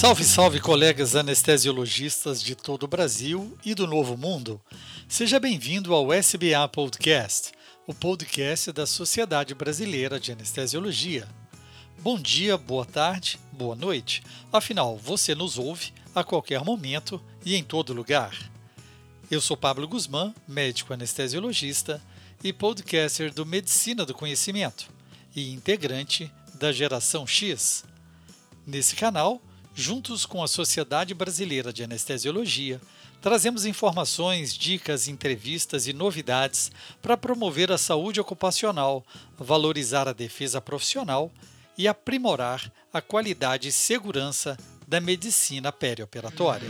Salve, salve, colegas anestesiologistas de todo o Brasil e do Novo Mundo. Seja bem-vindo ao SBA Podcast, o podcast da Sociedade Brasileira de Anestesiologia. Bom dia, boa tarde, boa noite. Afinal, você nos ouve a qualquer momento e em todo lugar. Eu sou Pablo Guzmán, médico anestesiologista e podcaster do Medicina do Conhecimento e integrante da Geração X. Nesse canal, juntos com a Sociedade Brasileira de Anestesiologia, trazemos informações, dicas, entrevistas e novidades para promover a saúde ocupacional, valorizar a defesa profissional e aprimorar a qualidade e segurança da medicina perioperatória.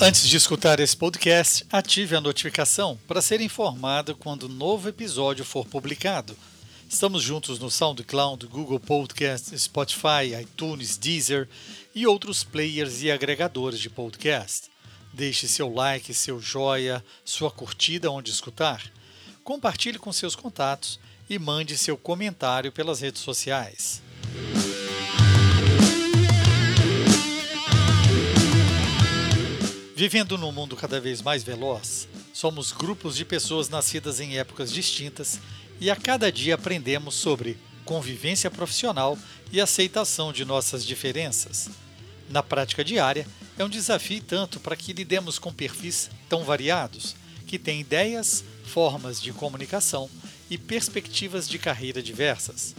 Antes de escutar esse podcast, ative a notificação para ser informado quando um novo episódio for publicado. Estamos juntos no SoundCloud, Google Podcast, Spotify, iTunes, Deezer e outros players e agregadores de podcast. Deixe seu like, seu joia, sua curtida onde escutar. Compartilhe com seus contatos e mande seu comentário pelas redes sociais. Vivendo num mundo cada vez mais veloz, somos grupos de pessoas nascidas em épocas distintas e a cada dia aprendemos sobre convivência profissional e aceitação de nossas diferenças. Na prática diária, é um desafio tanto para que lidemos com perfis tão variados, que têm ideias, formas de comunicação e perspectivas de carreira diversas.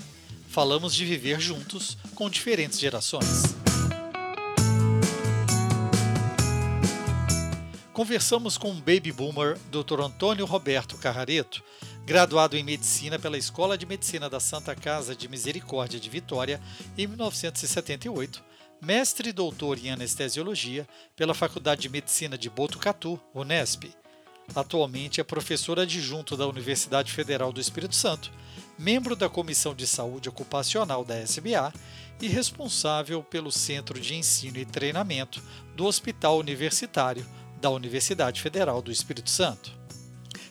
Falamos de viver juntos com diferentes gerações. Conversamos com o baby boomer Dr. Antônio Roberto Carrareto, graduado em medicina pela Escola de Medicina da Santa Casa de Misericórdia de Vitória em 1978, mestre e doutor em anestesiologia pela Faculdade de Medicina de Botucatu, Unesp. Atualmente é professor adjunto da Universidade Federal do Espírito Santo, membro da Comissão de Saúde Ocupacional da SBA e responsável pelo Centro de Ensino e Treinamento do Hospital Universitário da Universidade Federal do Espírito Santo.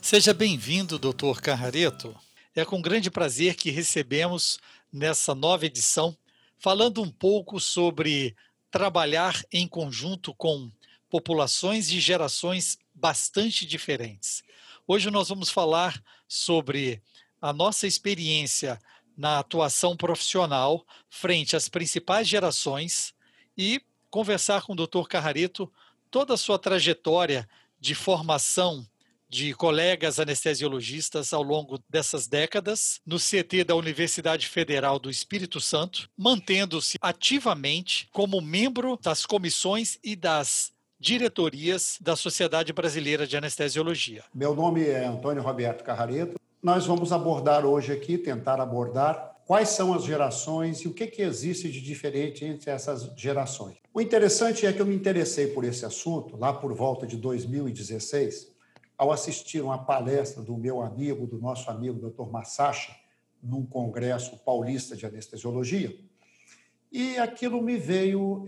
Seja bem-vindo, Dr. Carrareto. É com grande prazer que recebemos nessa nova edição, falando um pouco sobre trabalhar em conjunto com populações de gerações bastante diferentes. Hoje nós vamos falar sobre a nossa experiência na atuação profissional frente às principais gerações e conversar com o Dr. Carrareto toda a sua trajetória de formação de colegas anestesiologistas ao longo dessas décadas no CT da Universidade Federal do Espírito Santo, mantendo-se ativamente como membro das comissões e das diretorias da Sociedade Brasileira de Anestesiologia. Meu nome é Antônio Roberto Carrareto. Nós vamos abordar hoje aqui, tentar abordar quais são as gerações e o que, que existe de diferente entre essas gerações. O interessante é que eu me interessei por esse assunto lá por volta de 2016, ao assistir uma palestra do meu amigo, do nosso amigo Dr. Massacha, num congresso paulista de anestesiologia. E aquilo me veio,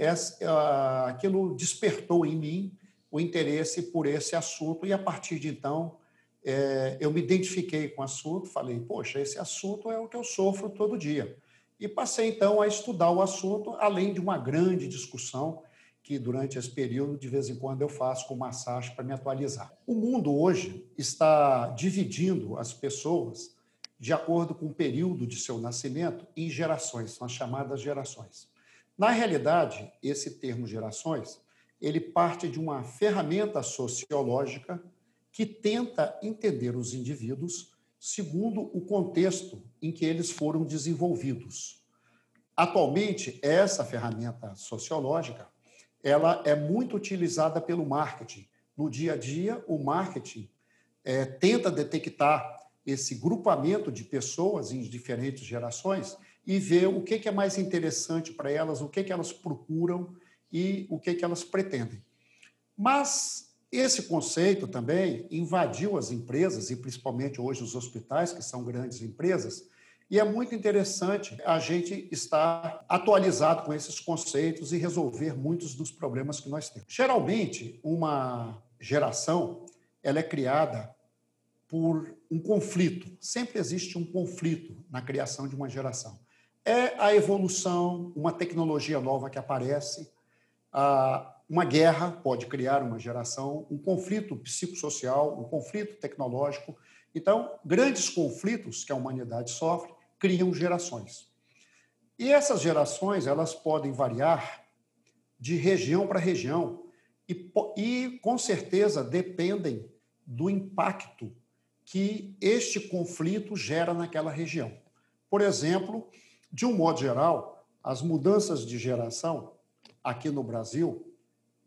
aquilo despertou em mim o interesse por esse assunto, e a partir de então é, eu me identifiquei com o assunto, falei, poxa, esse assunto é o que eu sofro todo dia. E passei então a estudar o assunto, além de uma grande discussão que durante esse período, de vez em quando, eu faço com massagem para me atualizar. O mundo hoje está dividindo as pessoas de acordo com o período de seu nascimento em gerações, são as chamadas gerações. Na realidade, esse termo gerações, ele parte de uma ferramenta sociológica que tenta entender os indivíduos segundo o contexto em que eles foram desenvolvidos. Atualmente, essa ferramenta sociológica, ela é muito utilizada pelo marketing. No dia a dia, o marketing é, tenta detectar esse grupamento de pessoas em diferentes gerações e ver o que, é mais interessante para elas, o que, elas procuram e o que elas pretendem. Mas esse conceito também invadiu as empresas, e principalmente hoje os hospitais, que são grandes empresas, e é muito interessante a gente estar atualizado com esses conceitos e resolver muitos dos problemas que nós temos. Geralmente, uma geração ela é criada por um conflito. Sempre existe um conflito na criação de uma geração. É a evolução, uma tecnologia nova que aparece, uma guerra pode criar uma geração, um conflito psicossocial, um conflito tecnológico. Então, grandes conflitos que a humanidade sofre criam gerações. E essas gerações, elas podem variar de região para região e, e com certeza dependem do impacto que este conflito gera naquela região. Por exemplo, de um modo geral, as mudanças de geração aqui no Brasil,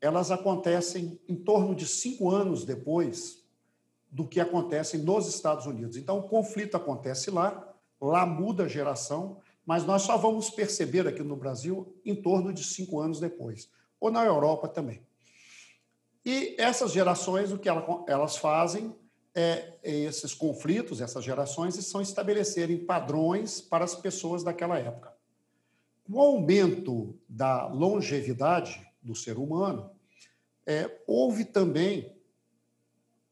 elas acontecem em torno de cinco anos depois do que acontece nos Estados Unidos. Então, o conflito acontece lá, lá muda a geração, mas nós só vamos perceber aqui no Brasil em torno de cinco anos depois, ou na Europa também. E essas gerações, o que elas fazem é, é esses conflitos, essas gerações, são estabelecerem padrões para as pessoas daquela época. Com o aumento da longevidade do ser humano, é, houve também,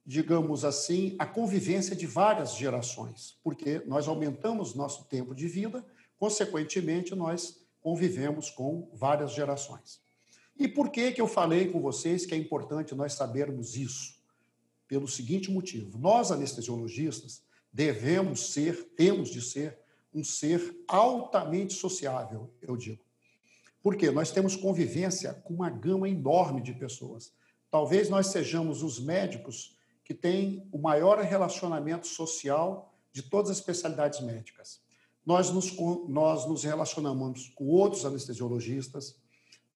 digamos assim, a convivência de várias gerações, porque nós aumentamos nosso tempo de vida, consequentemente, nós convivemos com várias gerações. E por que, que eu falei com vocês que é importante nós sabermos isso? pelo seguinte motivo: nós, anestesiologistas, devemos ser, temos de ser, um ser altamente sociável, eu digo. Por quê? Nós temos convivência com uma gama enorme de pessoas. Talvez nós sejamos os médicos que têm o maior relacionamento social de todas as especialidades médicas. Nós nos, nós nos relacionamos com outros anestesiologistas,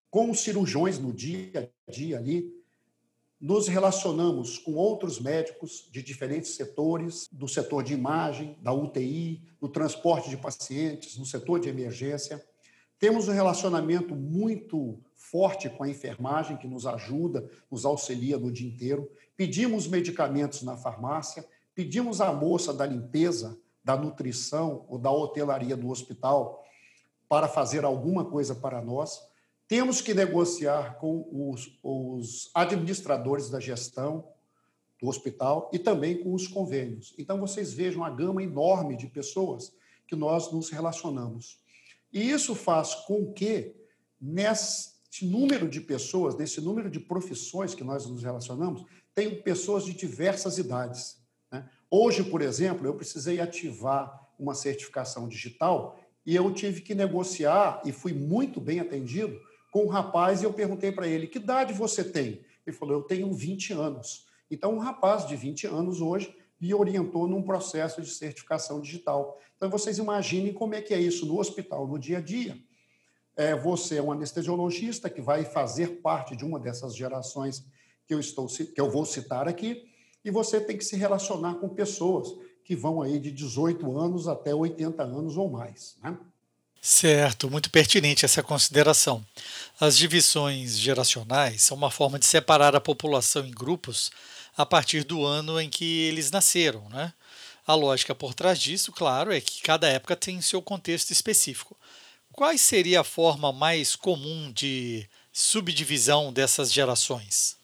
com os cirurgiões no dia a dia ali, nos relacionamos com outros médicos de diferentes setores, do setor de imagem, da UTI, do transporte de pacientes, no setor de emergência. Temos um relacionamento muito forte com a enfermagem, que nos ajuda, nos auxilia no dia inteiro. Pedimos medicamentos na farmácia, pedimos à moça da limpeza, da nutrição ou da hotelaria do hospital para fazer alguma coisa para nós. Temos que negociar com os, os administradores da gestão do hospital e também com os convênios. Então, vocês vejam a gama enorme de pessoas que nós nos relacionamos. E isso faz com que, nesse número de pessoas, nesse número de profissões que nós nos relacionamos, tenham pessoas de diversas idades. Né? Hoje, por exemplo, eu precisei ativar uma certificação digital e eu tive que negociar, e fui muito bem atendido, com um rapaz e eu perguntei para ele: que idade você tem? Ele falou: eu tenho 20 anos. Então, um rapaz de 20 anos hoje me orientou num processo de certificação digital. Então, vocês imaginem como é que é isso no hospital, no dia a dia. É, você é um anestesiologista que vai fazer parte de uma dessas gerações que eu, estou, que eu vou citar aqui, e você tem que se relacionar com pessoas que vão aí de 18 anos até 80 anos ou mais. Né? Certo, muito pertinente essa consideração. As divisões geracionais são uma forma de separar a população em grupos a partir do ano em que eles nasceram. Né? A lógica por trás disso, claro, é que cada época tem seu contexto específico. Qual seria a forma mais comum de subdivisão dessas gerações?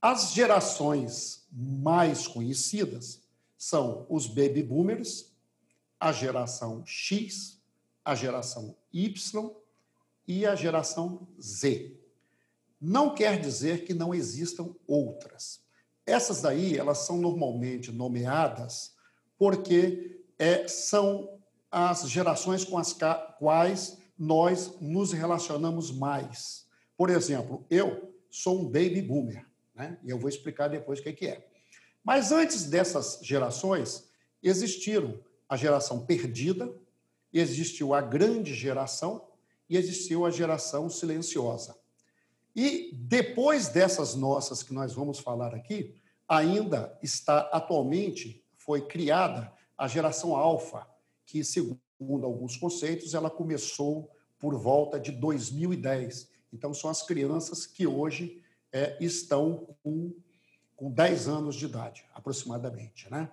As gerações mais conhecidas são os baby boomers, a geração X, a geração Y e a geração Z. Não quer dizer que não existam outras. Essas daí, elas são normalmente nomeadas porque é, são as gerações com as quais nós nos relacionamos mais. Por exemplo, eu sou um baby boomer, né? e eu vou explicar depois o que é. Mas antes dessas gerações, existiram a geração perdida, existiu a grande geração e existiu a geração silenciosa. E depois dessas nossas que nós vamos falar aqui, ainda está atualmente foi criada a geração alfa, que segundo alguns conceitos ela começou por volta de 2010. Então são as crianças que hoje é, estão com, com 10 anos de idade, aproximadamente, né?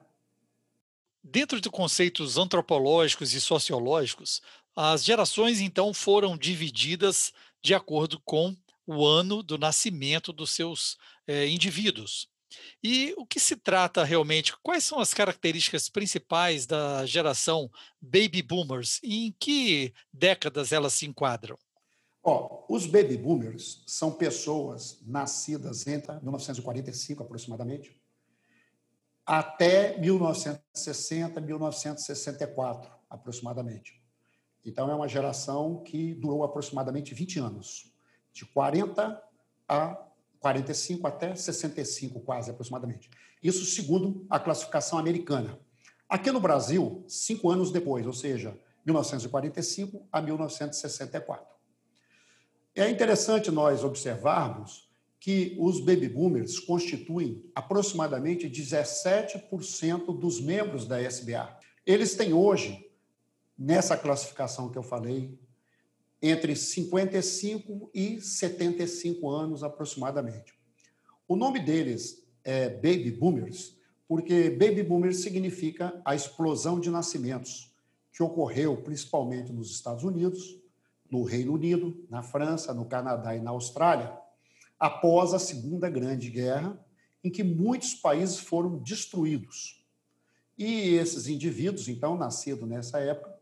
Dentro de conceitos antropológicos e sociológicos, as gerações então foram divididas de acordo com o ano do nascimento dos seus é, indivíduos. E o que se trata realmente? Quais são as características principais da geração Baby Boomers e em que décadas elas se enquadram? Ó, os baby boomers são pessoas nascidas entre 1945 aproximadamente até 1960, 1964 aproximadamente. Então é uma geração que durou aproximadamente 20 anos, de 40 a 45 até 65 quase aproximadamente. Isso segundo a classificação americana. Aqui no Brasil, cinco anos depois, ou seja, 1945 a 1964. É interessante nós observarmos que os baby boomers constituem aproximadamente 17% dos membros da SBA. Eles têm hoje, nessa classificação que eu falei, entre 55 e 75 anos aproximadamente. O nome deles é baby boomers, porque baby boomers significa a explosão de nascimentos que ocorreu principalmente nos Estados Unidos, no Reino Unido, na França, no Canadá e na Austrália, após a Segunda Grande Guerra, em que muitos países foram destruídos. E esses indivíduos, então, nascidos nessa época,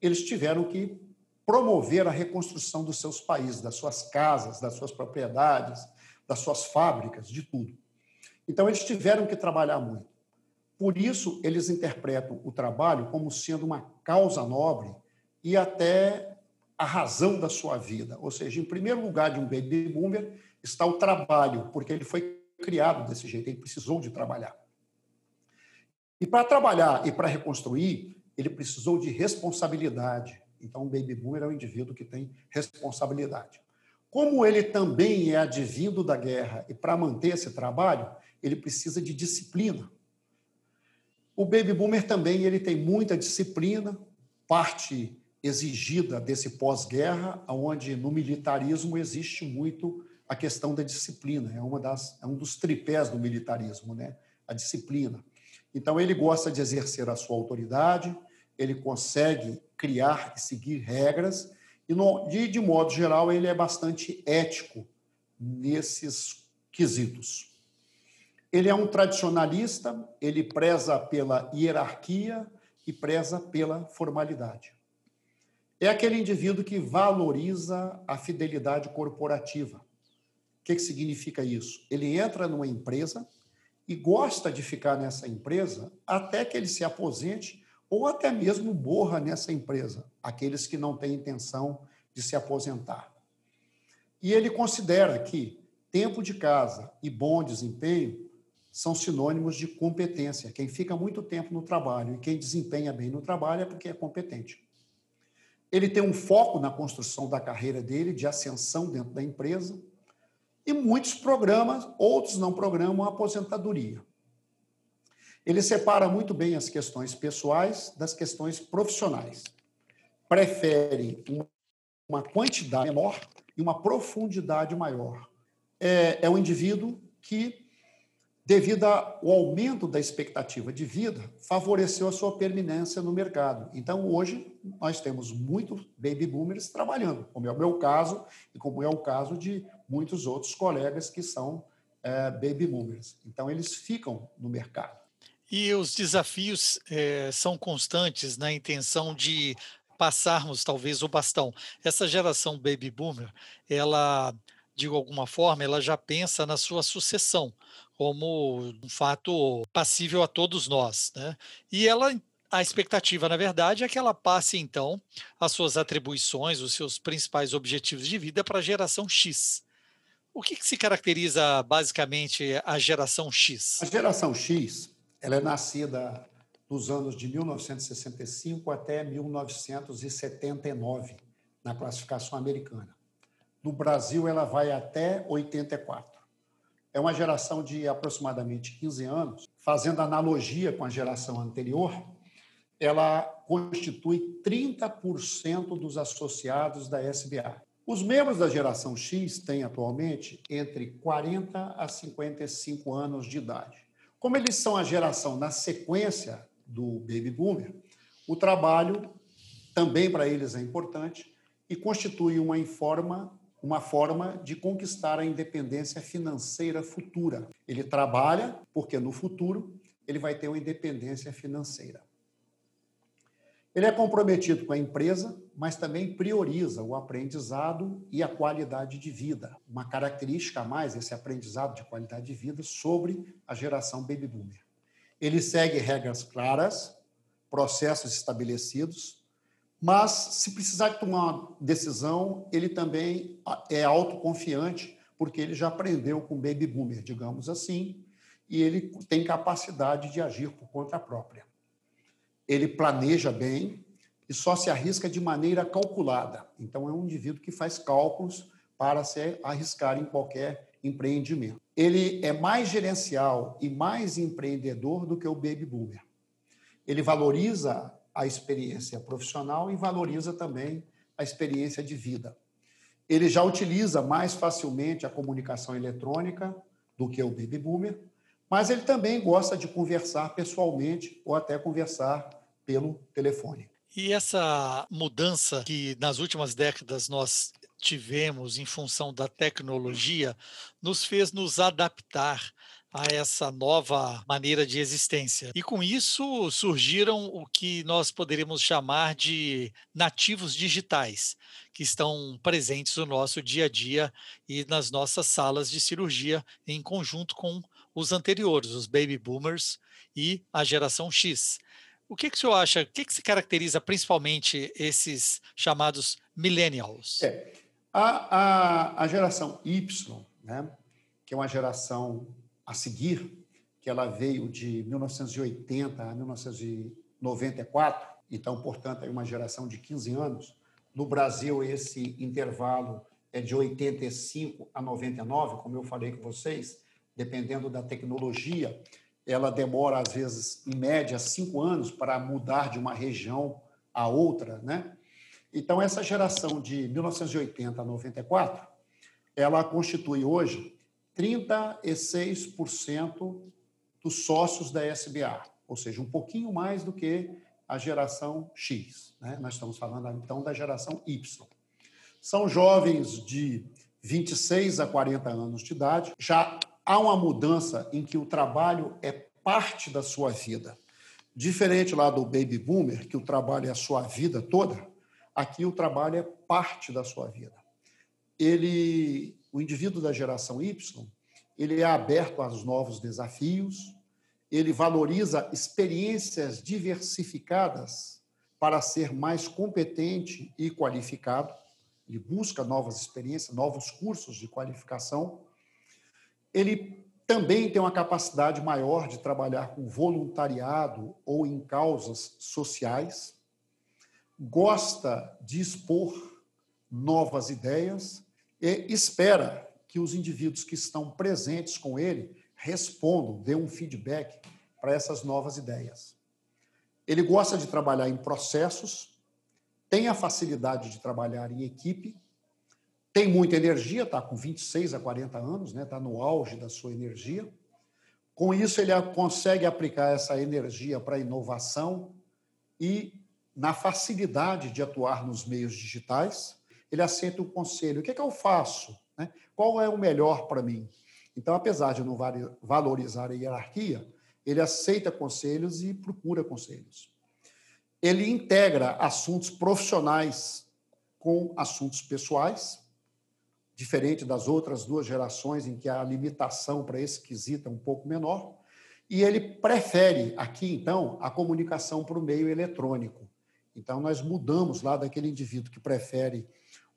eles tiveram que promover a reconstrução dos seus países, das suas casas, das suas propriedades, das suas fábricas, de tudo. Então, eles tiveram que trabalhar muito. Por isso, eles interpretam o trabalho como sendo uma causa nobre e até a razão da sua vida. Ou seja, em primeiro lugar de um baby boomer está o trabalho, porque ele foi criado desse jeito, ele precisou de trabalhar. E para trabalhar e para reconstruir, ele precisou de responsabilidade. Então, um baby boomer é um indivíduo que tem responsabilidade. Como ele também é advindo da guerra e para manter esse trabalho, ele precisa de disciplina. O baby boomer também ele tem muita disciplina, parte exigida desse pós-guerra, onde no militarismo existe muito a questão da disciplina, é, uma das, é um dos tripés do militarismo, né? a disciplina. Então, ele gosta de exercer a sua autoridade, ele consegue criar e seguir regras, e, no, de, de modo geral, ele é bastante ético nesses quesitos. Ele é um tradicionalista, ele preza pela hierarquia e preza pela formalidade é aquele indivíduo que valoriza a fidelidade corporativa. O que, que significa isso? Ele entra numa empresa e gosta de ficar nessa empresa até que ele se aposente ou até mesmo morra nessa empresa, aqueles que não têm intenção de se aposentar. E ele considera que tempo de casa e bom desempenho são sinônimos de competência. Quem fica muito tempo no trabalho e quem desempenha bem no trabalho é porque é competente. Ele tem um foco na construção da carreira dele, de ascensão dentro da empresa, e muitos programas, outros não programam a aposentadoria. Ele separa muito bem as questões pessoais das questões profissionais. Prefere uma quantidade menor e uma profundidade maior. É, é um indivíduo que devido ao aumento da expectativa de vida, favoreceu a sua permanência no mercado. Então, hoje, nós temos muitos baby boomers trabalhando, como é o meu caso e como é o caso de muitos outros colegas que são é, baby boomers. Então, eles ficam no mercado. E os desafios é, são constantes na intenção de passarmos, talvez, o bastão. Essa geração baby boomer, ela de alguma forma, ela já pensa na sua sucessão como um fato passível a todos nós. Né? E ela, a expectativa, na verdade, é que ela passe, então, as suas atribuições, os seus principais objetivos de vida para a geração X. O que, que se caracteriza, basicamente, a geração X? A geração X ela é nascida nos anos de 1965 até 1979, na classificação americana. No Brasil, ela vai até 84. É uma geração de aproximadamente 15 anos. Fazendo analogia com a geração anterior, ela constitui 30% dos associados da SBA. Os membros da geração X têm atualmente entre 40 a 55 anos de idade. Como eles são a geração na sequência do baby boomer, o trabalho também para eles é importante e constitui uma informa uma forma de conquistar a independência financeira futura. Ele trabalha porque no futuro ele vai ter uma independência financeira. Ele é comprometido com a empresa, mas também prioriza o aprendizado e a qualidade de vida. Uma característica a mais, esse aprendizado de qualidade de vida, sobre a geração baby boomer. Ele segue regras claras, processos estabelecidos, mas se precisar tomar uma decisão, ele também é autoconfiante, porque ele já aprendeu com baby boomer, digamos assim, e ele tem capacidade de agir por conta própria ele planeja bem e só se arrisca de maneira calculada. Então, é um indivíduo que faz cálculos para se arriscar em qualquer empreendimento. Ele é mais gerencial e mais empreendedor do que o baby boomer. Ele valoriza a experiência profissional e valoriza também a experiência de vida. Ele já utiliza mais facilmente a comunicação eletrônica do que o baby boomer mas ele também gosta de conversar pessoalmente ou até conversar pelo telefone. E essa mudança que nas últimas décadas nós tivemos em função da tecnologia nos fez nos adaptar a essa nova maneira de existência. E com isso surgiram o que nós poderíamos chamar de nativos digitais, que estão presentes no nosso dia a dia e nas nossas salas de cirurgia em conjunto com os anteriores, os baby boomers e a geração X. O que, que o senhor acha? O que, que se caracteriza principalmente esses chamados millennials? É, a, a, a geração Y, né, que é uma geração a seguir, que ela veio de 1980 a 1994, então, portanto, é uma geração de 15 anos. No Brasil, esse intervalo é de 85 a 99, como eu falei com vocês dependendo da tecnologia, ela demora, às vezes, em média, cinco anos para mudar de uma região a outra, né? Então, essa geração de 1980 a 94, ela constitui hoje 36% dos sócios da SBA, ou seja, um pouquinho mais do que a geração X. Né? Nós estamos falando, então, da geração Y. São jovens de 26 a 40 anos de idade, já há uma mudança em que o trabalho é parte da sua vida. Diferente lá do baby boomer, que o trabalho é a sua vida toda, aqui o trabalho é parte da sua vida. Ele, o indivíduo da geração Y, ele é aberto aos novos desafios, ele valoriza experiências diversificadas para ser mais competente e qualificado. Ele busca novas experiências, novos cursos de qualificação ele também tem uma capacidade maior de trabalhar com voluntariado ou em causas sociais, gosta de expor novas ideias e espera que os indivíduos que estão presentes com ele respondam, dêem um feedback para essas novas ideias. Ele gosta de trabalhar em processos, tem a facilidade de trabalhar em equipe tem muita energia, está com 26 a 40 anos, está né? Tá no auge da sua energia. Com isso, ele consegue aplicar essa energia para a inovação e na facilidade de atuar nos meios digitais. Ele aceita o conselho: o que, é que eu faço? Né? Qual é o melhor para mim? Então, apesar de não valorizar a hierarquia, ele aceita conselhos e procura conselhos. Ele integra assuntos profissionais com assuntos pessoais diferente das outras duas gerações em que a limitação para esse quesito é um pouco menor, e ele prefere aqui então a comunicação por meio eletrônico. Então nós mudamos lá daquele indivíduo que prefere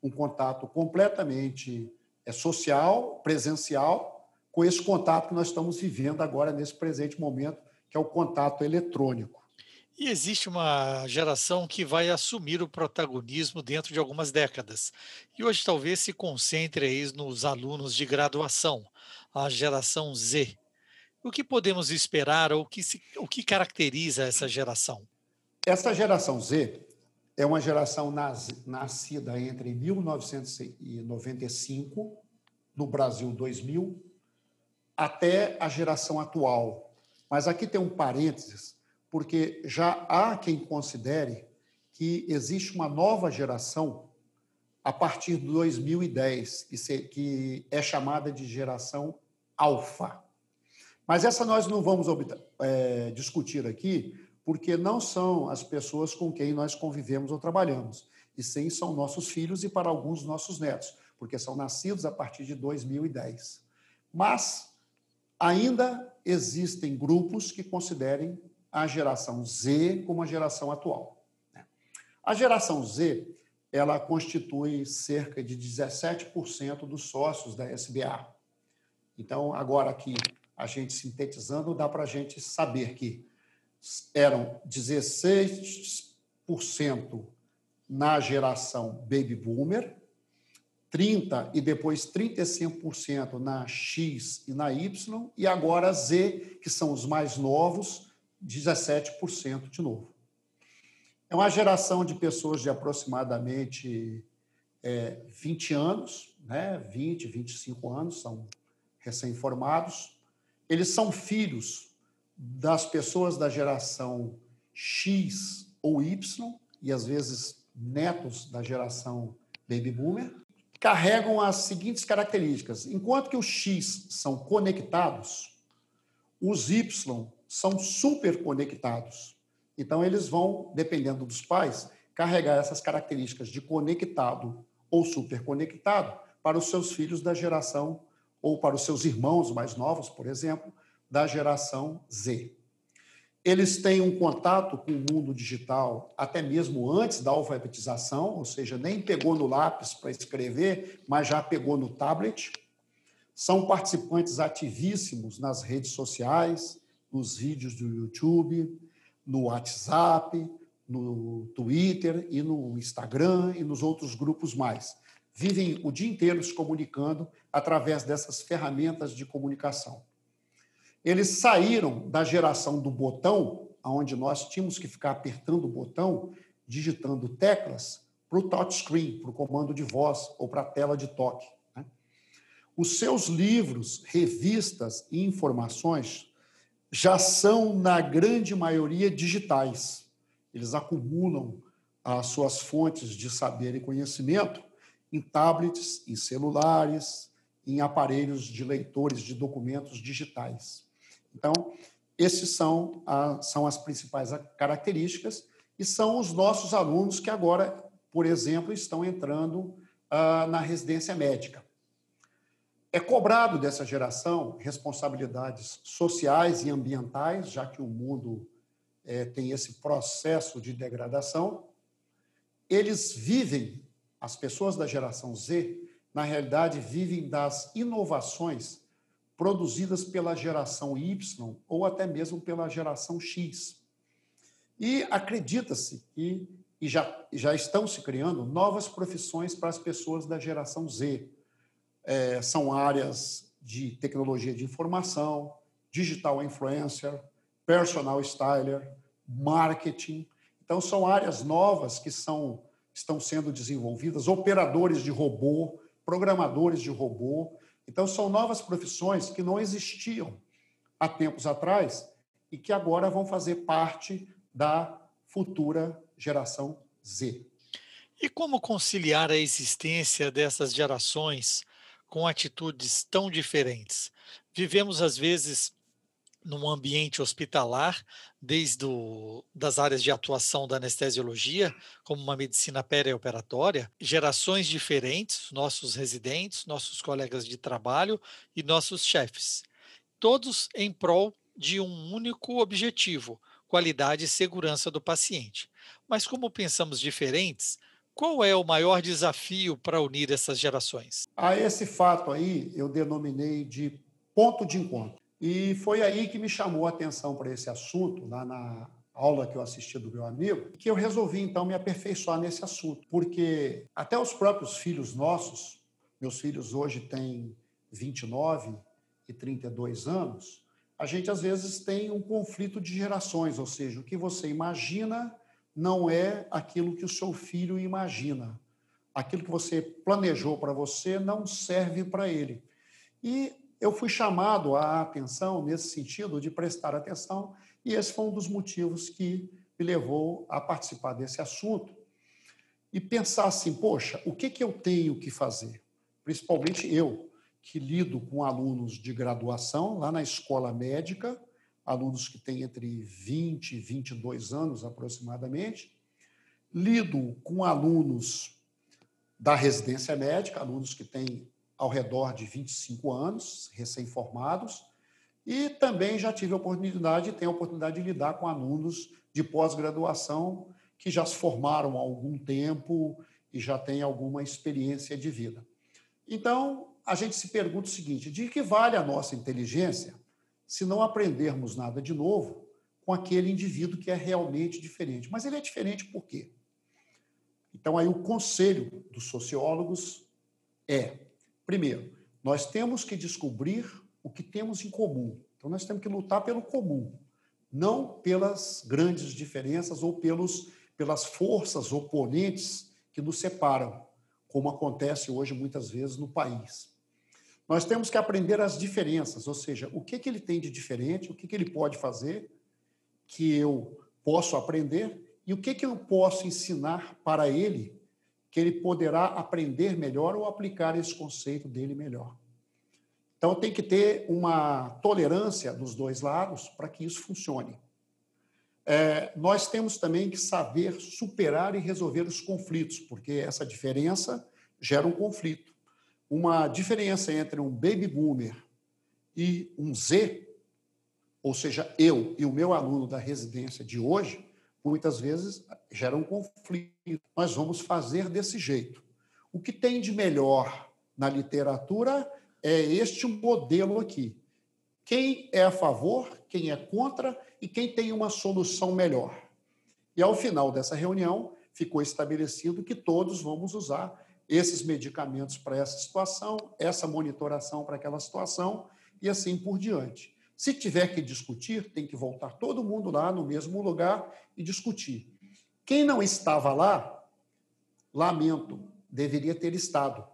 um contato completamente é, social, presencial, com esse contato que nós estamos vivendo agora nesse presente momento, que é o contato eletrônico. E existe uma geração que vai assumir o protagonismo dentro de algumas décadas. E hoje talvez se concentre aí nos alunos de graduação, a geração Z. O que podemos esperar ou o que, se, o que caracteriza essa geração? Essa geração Z é uma geração nas, nascida entre 1995, no Brasil 2000, até a geração atual. Mas aqui tem um parênteses porque já há quem considere que existe uma nova geração a partir de 2010, que é chamada de geração alfa. Mas essa nós não vamos é, discutir aqui, porque não são as pessoas com quem nós convivemos ou trabalhamos, e sim são nossos filhos e para alguns nossos netos, porque são nascidos a partir de 2010. Mas ainda existem grupos que considerem a geração Z como a geração atual. Né? A geração Z ela constitui cerca de 17% dos sócios da SBA. Então, agora aqui, a gente sintetizando, dá para a gente saber que eram 16% na geração Baby Boomer, 30% e depois 35% na X e na Y, e agora Z, que são os mais novos, 17% de novo. É uma geração de pessoas de aproximadamente é, 20 anos, né? 20, 25 anos, são recém-formados. Eles são filhos das pessoas da geração X ou Y, e às vezes netos da geração Baby Boomer, carregam as seguintes características. Enquanto que os X são conectados, os Y são super conectados. Então, eles vão, dependendo dos pais, carregar essas características de conectado ou super conectado para os seus filhos da geração, ou para os seus irmãos mais novos, por exemplo, da geração Z. Eles têm um contato com o mundo digital até mesmo antes da alfabetização, ou seja, nem pegou no lápis para escrever, mas já pegou no tablet. São participantes ativíssimos nas redes sociais, nos vídeos do YouTube, no WhatsApp, no Twitter e no Instagram e nos outros grupos mais. Vivem o dia inteiro se comunicando através dessas ferramentas de comunicação. Eles saíram da geração do botão, onde nós tínhamos que ficar apertando o botão, digitando teclas, para o touchscreen, para o comando de voz ou para a tela de toque. Né? Os seus livros, revistas e informações já são, na grande maioria, digitais. Eles acumulam as suas fontes de saber e conhecimento em tablets, em celulares, em aparelhos de leitores de documentos digitais. Então, esses são, são as principais características e são os nossos alunos que agora, por exemplo, estão entrando ah, na residência médica. É cobrado dessa geração responsabilidades sociais e ambientais, já que o mundo é, tem esse processo de degradação. Eles vivem, as pessoas da geração Z, na realidade, vivem das inovações produzidas pela geração Y ou até mesmo pela geração X. E acredita-se que e já, já estão se criando novas profissões para as pessoas da geração Z é, são áreas de tecnologia de informação, digital influencer, personal styler, marketing. Então, são áreas novas que são, estão sendo desenvolvidas, operadores de robô, programadores de robô. Então, são novas profissões que não existiam há tempos atrás e que agora vão fazer parte da futura geração Z. E como conciliar a existência dessas gerações com atitudes tão diferentes. Vivemos, às vezes, num ambiente hospitalar, desde o, das áreas de atuação da anestesiologia, como uma medicina perioperatória, gerações diferentes, nossos residentes, nossos colegas de trabalho e nossos chefes, todos em prol de um único objetivo, qualidade e segurança do paciente. Mas como pensamos diferentes, qual é o maior desafio para unir essas gerações? A esse fato aí eu denominei de ponto de encontro. E foi aí que me chamou a atenção para esse assunto, lá na aula que eu assisti do meu amigo, que eu resolvi então me aperfeiçoar nesse assunto, porque até os próprios filhos nossos, meus filhos hoje têm 29 e 32 anos, a gente às vezes tem um conflito de gerações, ou seja, o que você imagina não é aquilo que o seu filho imagina. Aquilo que você planejou para você não serve para ele. E eu fui chamado a atenção nesse sentido de prestar atenção, e esse foi um dos motivos que me levou a participar desse assunto. e pensar assim: poxa, o que, que eu tenho que fazer? Principalmente eu, que lido com alunos de graduação lá na escola médica, alunos que têm entre 20 e 22 anos aproximadamente, lido com alunos da residência médica, alunos que têm ao redor de 25 anos, recém-formados, e também já tive a oportunidade, tenho a oportunidade de lidar com alunos de pós-graduação que já se formaram há algum tempo e já têm alguma experiência de vida. Então, a gente se pergunta o seguinte: de que vale a nossa inteligência se não aprendermos nada de novo com aquele indivíduo que é realmente diferente? Mas ele é diferente por quê? Então, aí o conselho dos sociólogos é: primeiro, nós temos que descobrir o que temos em comum. Então, nós temos que lutar pelo comum, não pelas grandes diferenças ou pelos, pelas forças oponentes que nos separam, como acontece hoje muitas vezes no país. Nós temos que aprender as diferenças, ou seja, o que, que ele tem de diferente, o que, que ele pode fazer, que eu posso aprender e o que, que eu posso ensinar para ele que ele poderá aprender melhor ou aplicar esse conceito dele melhor? Então, tem que ter uma tolerância dos dois lados para que isso funcione. É, nós temos também que saber superar e resolver os conflitos, porque essa diferença gera um conflito. Uma diferença entre um baby boomer e um Z, ou seja, eu e o meu aluno da residência de hoje, muitas vezes gera um conflito. Nós vamos fazer desse jeito. O que tem de melhor na literatura é este modelo aqui. Quem é a favor, quem é contra e quem tem uma solução melhor. E ao final dessa reunião, ficou estabelecido que todos vamos usar esses medicamentos para essa situação, essa monitoração para aquela situação e assim por diante. Se tiver que discutir, tem que voltar todo mundo lá no mesmo lugar e discutir. Quem não estava lá, lamento, deveria ter estado,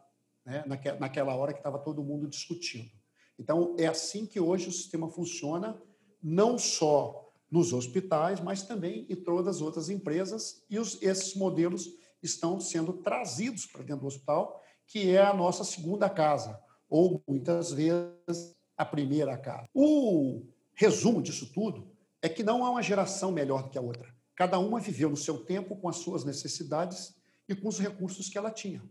né? naquela hora que estava todo mundo discutindo. Então, é assim que hoje o sistema funciona, não só nos hospitais, mas também em todas as outras empresas, e os, esses modelos estão sendo trazidos para dentro do hospital, que é a nossa segunda casa, ou muitas vezes a primeira casa. O resumo disso tudo é que não há uma geração melhor do que a outra. Cada uma viveu no seu tempo com as suas necessidades e com os recursos que ela tinha.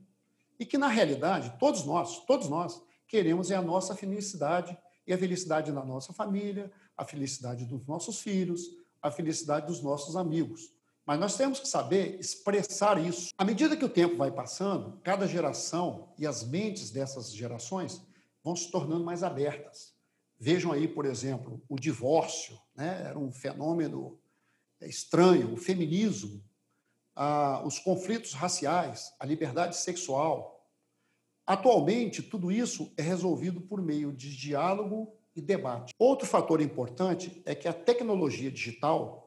E que, na realidade, todos nós, todos nós, queremos é a nossa felicidade e a felicidade da nossa família, a felicidade dos nossos filhos, a felicidade dos nossos amigos. Mas nós temos que saber expressar isso. À medida que o tempo vai passando, cada geração e as mentes dessas gerações vão se tornando mais abertas. Vejam aí, por exemplo, o divórcio, né? era um fenômeno estranho, o feminismo, os conflitos raciais, a liberdade sexual. Atualmente, tudo isso é resolvido por meio de diálogo e debate. Outro fator importante é que a tecnologia digital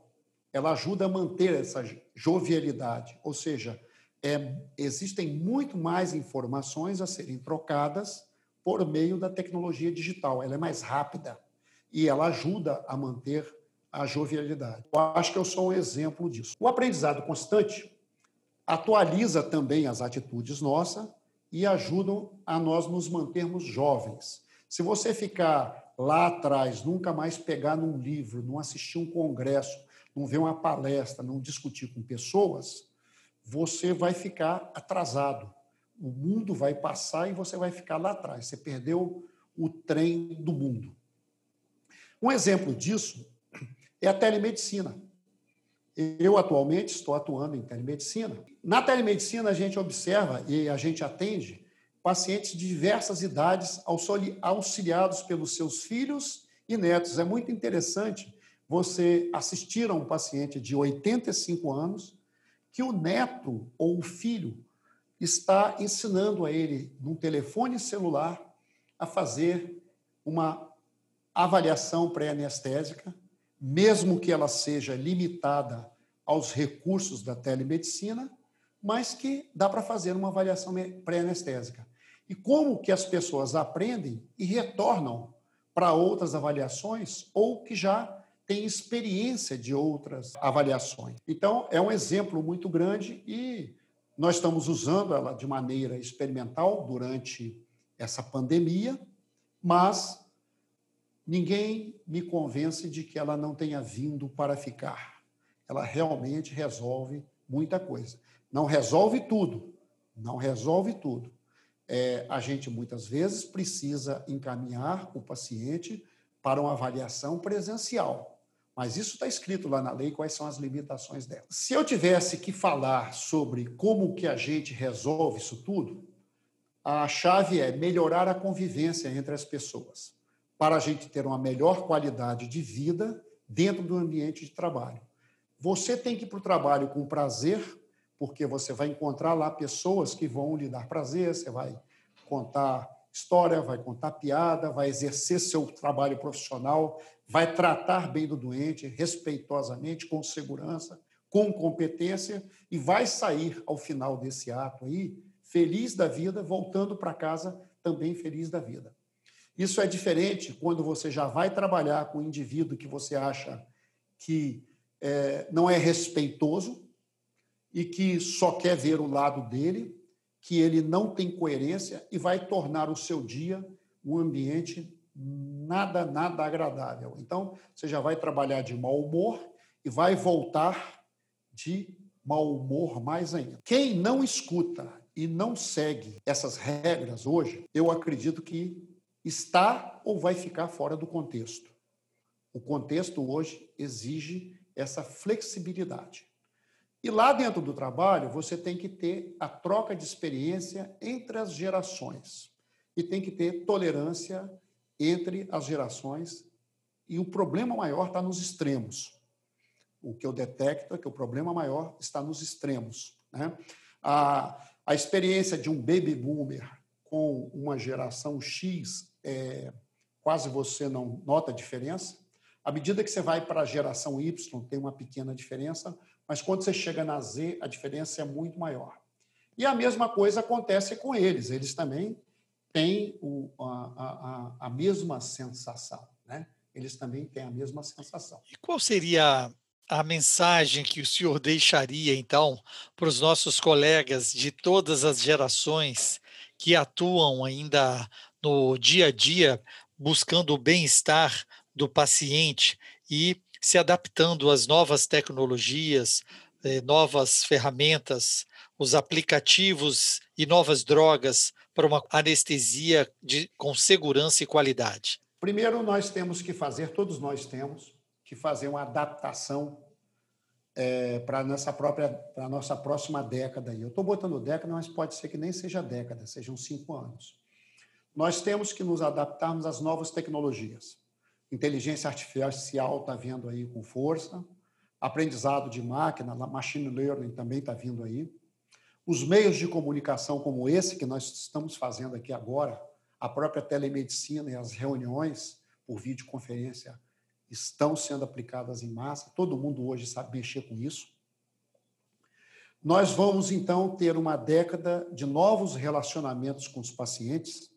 ela ajuda a manter essa jovialidade, ou seja, é, existem muito mais informações a serem trocadas por meio da tecnologia digital. Ela é mais rápida e ela ajuda a manter a jovialidade. Eu acho que eu sou um exemplo disso. O aprendizado constante atualiza também as atitudes nossas e ajudam a nós nos mantermos jovens. Se você ficar lá atrás, nunca mais pegar num livro, não assistir um congresso, não ver uma palestra, não discutir com pessoas, você vai ficar atrasado o mundo vai passar e você vai ficar lá atrás. Você perdeu o trem do mundo. Um exemplo disso é a telemedicina. Eu, atualmente, estou atuando em telemedicina. Na telemedicina, a gente observa e a gente atende pacientes de diversas idades auxiliados pelos seus filhos e netos. É muito interessante você assistir a um paciente de 85 anos que o neto ou o filho está ensinando a ele, num telefone celular, a fazer uma avaliação pré-anestésica, mesmo que ela seja limitada aos recursos da telemedicina, mas que dá para fazer uma avaliação pré-anestésica. E como que as pessoas aprendem e retornam para outras avaliações ou que já têm experiência de outras avaliações. Então, é um exemplo muito grande e Nós estamos usando ela de maneira experimental durante essa pandemia, mas ninguém me convence de que ela não tenha vindo para ficar. Ela realmente resolve muita coisa. Não resolve tudo, não resolve tudo. É, a gente muitas vezes precisa encaminhar o paciente para uma avaliação presencial. Mas isso está escrito lá na lei, quais são as limitações dela. Se eu tivesse que falar sobre como que a gente resolve isso tudo, a chave é melhorar a convivência entre as pessoas, para a gente ter uma melhor qualidade de vida dentro do ambiente de trabalho. Você tem que ir para o trabalho com prazer, porque você vai encontrar lá pessoas que vão lhe dar prazer, você vai contar história, vai contar piada, vai exercer seu trabalho profissional, vai tratar bem do doente, respeitosamente, com segurança, com competência, e vai sair ao final desse ato aí feliz da vida, voltando para casa também feliz da vida. Isso é diferente quando você já vai trabalhar com um indivíduo que você acha que é, não é respeitoso e que só quer ver o lado dele, que ele não tem coerência e vai tornar o seu dia um ambiente nada, nada agradável. Então, você já vai trabalhar de mau humor e vai voltar de mau humor mais ainda. Quem não escuta e não segue essas regras hoje, eu acredito que está ou vai ficar fora do contexto. O contexto hoje exige essa flexibilidade. E lá dentro do trabalho, você tem que ter a troca de experiência entre as gerações e tem que ter tolerância entre as gerações. E o problema maior está nos extremos. O que eu detecto é que o problema maior está nos extremos. Né? A, a experiência de um baby boomer com uma geração X, é, quase você não nota diferença. À medida que você vai para a geração Y, tem uma pequena diferença, mas quando você chega na Z, a diferença é muito maior. E a mesma coisa acontece com eles, eles também têm o, a, a, a mesma sensação, né? Eles também têm a mesma sensação. E qual seria a mensagem que o senhor deixaria, então, para os nossos colegas de todas as gerações que atuam ainda no dia a dia, buscando o bem-estar do paciente e se adaptando às novas tecnologias, eh, novas ferramentas, os aplicativos e novas drogas para uma anestesia de, com segurança e qualidade? Primeiro, nós temos que fazer, todos nós temos, que fazer uma adaptação é, para nossa própria, para nossa próxima década. Eu estou botando década, mas pode ser que nem seja década, sejam cinco anos. Nós temos que nos adaptarmos às novas tecnologias. Inteligência artificial está vindo aí com força, aprendizado de máquina, machine learning também está vindo aí. Os meios de comunicação como esse que nós estamos fazendo aqui agora, a própria telemedicina e as reuniões por videoconferência estão sendo aplicadas em massa, todo mundo hoje sabe mexer com isso. Nós vamos, então, ter uma década de novos relacionamentos com os pacientes,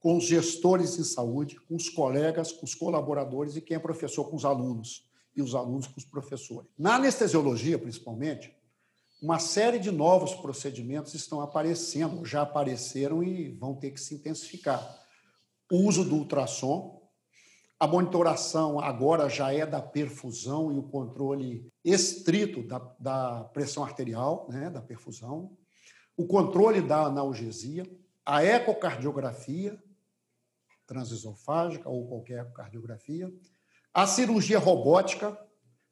com os gestores em saúde, com os colegas, com os colaboradores e quem é professor com os alunos, e os alunos com os professores. Na anestesiologia, principalmente, uma série de novos procedimentos estão aparecendo, já apareceram e vão ter que se intensificar. O uso do ultrassom, a monitoração agora já é da perfusão e o controle estrito da, da pressão arterial, né, da perfusão, o controle da analgesia, a ecocardiografia transesofágica ou qualquer ecocardiografia, a cirurgia robótica,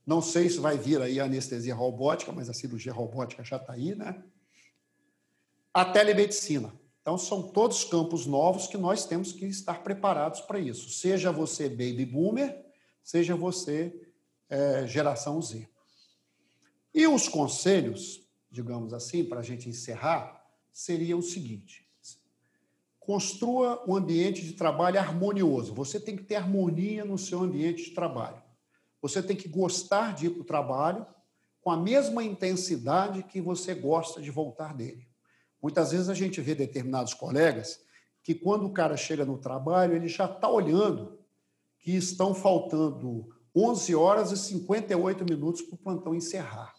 não sei se vai vir aí a anestesia robótica, mas a cirurgia robótica já está aí, né? A telemedicina. Então, são todos campos novos que nós temos que estar preparados para isso. Seja você baby boomer, seja você é, geração Z. E os conselhos, digamos assim, para a gente encerrar, seria o seguinte: construa um ambiente de trabalho harmonioso. Você tem que ter harmonia no seu ambiente de trabalho. Você tem que gostar de ir para o trabalho com a mesma intensidade que você gosta de voltar dele. Muitas vezes a gente vê determinados colegas que, quando o cara chega no trabalho, ele já está olhando que estão faltando 11 horas e 58 minutos para o plantão encerrar.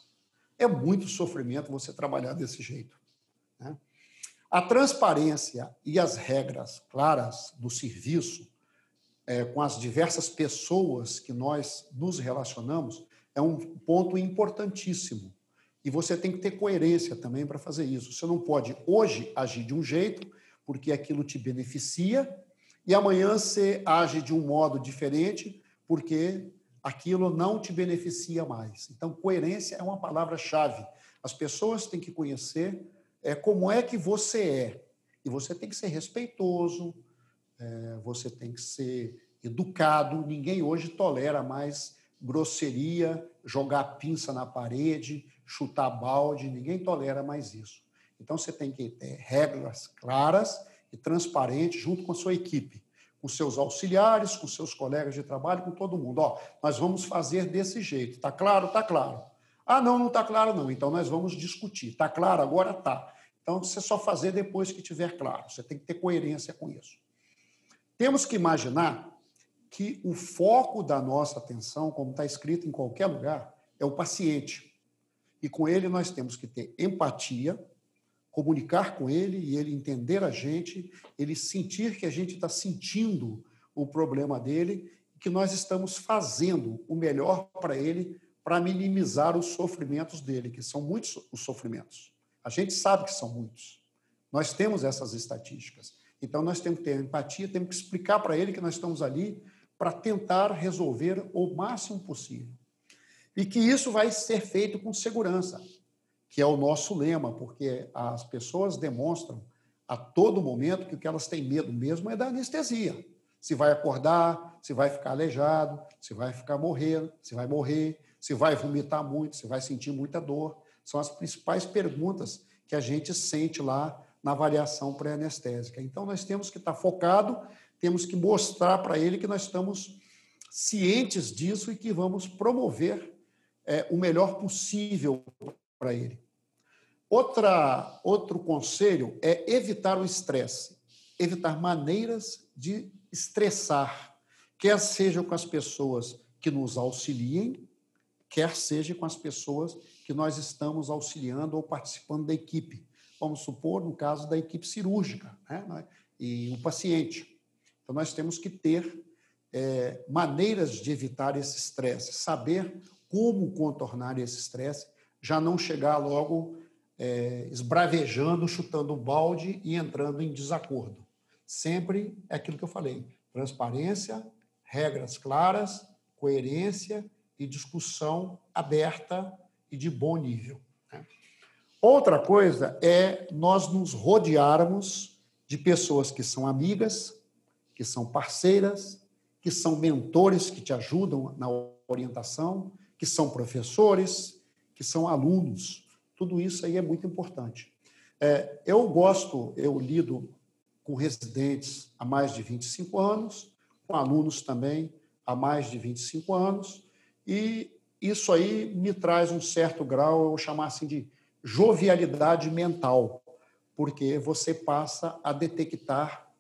É muito sofrimento você trabalhar desse jeito. A transparência e as regras claras do serviço é, com as diversas pessoas que nós nos relacionamos é um ponto importantíssimo. E você tem que ter coerência também para fazer isso. Você não pode hoje agir de um jeito, porque aquilo te beneficia, e amanhã você age de um modo diferente, porque aquilo não te beneficia mais. Então, coerência é uma palavra-chave. As pessoas têm que conhecer é, como é que você é. E você tem que ser respeitoso, é, você tem que ser educado. Ninguém hoje tolera mais grosseria, jogar pinça na parede, chutar balde, ninguém tolera mais isso. Então você tem que ter regras claras e transparentes junto com a sua equipe, com seus auxiliares, com seus colegas de trabalho, com todo mundo. Ó, nós vamos fazer desse jeito. Tá claro? Tá claro. Ah, não, não tá claro não. Então nós vamos discutir. Tá claro? Agora tá. Então, você só fazer depois que tiver claro. Você tem que ter coerência com isso. Temos que imaginar que o foco da nossa atenção, como está escrito em qualquer lugar, é o paciente. E com ele nós temos que ter empatia, comunicar com ele e ele entender a gente, ele sentir que a gente está sentindo o problema dele e que nós estamos fazendo o melhor para ele para minimizar os sofrimentos dele, que são muitos os sofrimentos. A gente sabe que são muitos. Nós temos essas estatísticas. Então, nós temos que ter empatia, temos que explicar para ele que nós estamos ali para tentar resolver o máximo possível. E que isso vai ser feito com segurança, que é o nosso lema, porque as pessoas demonstram a todo momento que o que elas têm medo mesmo é da anestesia. Se vai acordar, se vai ficar aleijado, se vai ficar morrer, se vai morrer, se vai vomitar muito, se vai sentir muita dor. São as principais perguntas que a gente sente lá na avaliação pré-anestésica. Então, nós temos que estar focado, temos que mostrar para ele que nós estamos cientes disso e que vamos promover é, o melhor possível para ele. Outra, outro conselho é evitar o estresse, evitar maneiras de estressar, quer seja com as pessoas que nos auxiliem, quer seja com as pessoas que nós estamos auxiliando ou participando da equipe. Vamos supor, no caso da equipe cirúrgica, né? e o paciente. Então, nós temos que ter é, maneiras de evitar esse estresse, saber como contornar esse estresse, já não chegar logo é, esbravejando, chutando o balde e entrando em desacordo. Sempre é aquilo que eu falei: transparência, regras claras, coerência e discussão aberta e de bom nível. Né? Outra coisa é nós nos rodearmos de pessoas que são amigas, que são parceiras, que são mentores que te ajudam na orientação, que são professores, que são alunos. Tudo isso aí é muito importante. É, eu gosto, eu lido com residentes há mais de 25 anos, com alunos também há mais de 25 anos, e isso aí me traz um certo grau, eu vou chamar assim de jovialidade mental, porque você passa a detectar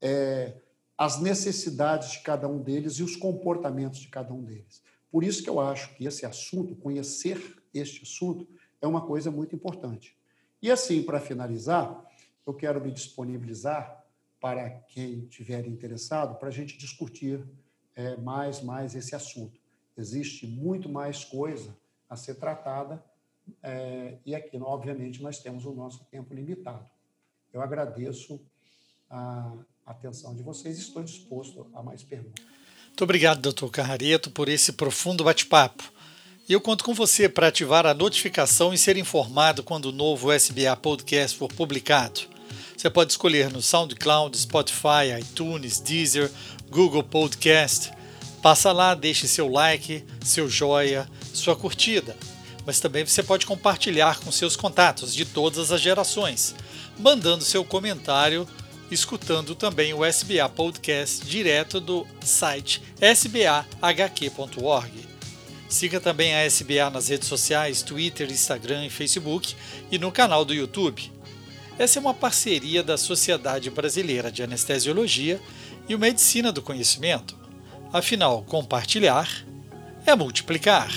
é, as necessidades de cada um deles e os comportamentos de cada um deles. Por isso que eu acho que esse assunto, conhecer este assunto, é uma coisa muito importante. E assim, para finalizar, eu quero me disponibilizar para quem tiver interessado, para a gente discutir é, mais, mais esse assunto existe muito mais coisa a ser tratada é, e aqui, obviamente, nós temos o nosso tempo limitado. Eu agradeço a atenção de vocês e estou disposto a mais perguntas. Muito obrigado, doutor Carrareto, por esse profundo bate-papo. E eu conto com você para ativar a notificação e ser informado quando o novo SBA Podcast for publicado. Você pode escolher no SoundCloud, Spotify, iTunes, Deezer, Google Podcast Passa lá, deixe seu like, seu joia, sua curtida. Mas também você pode compartilhar com seus contatos de todas as gerações, mandando seu comentário, escutando também o SBA Podcast direto do site sbahq.org. Siga também a SBA nas redes sociais, Twitter, Instagram e Facebook e no canal do YouTube. Essa é uma parceria da Sociedade Brasileira de Anestesiologia e o Medicina do Conhecimento. Afinal, compartilhar é multiplicar.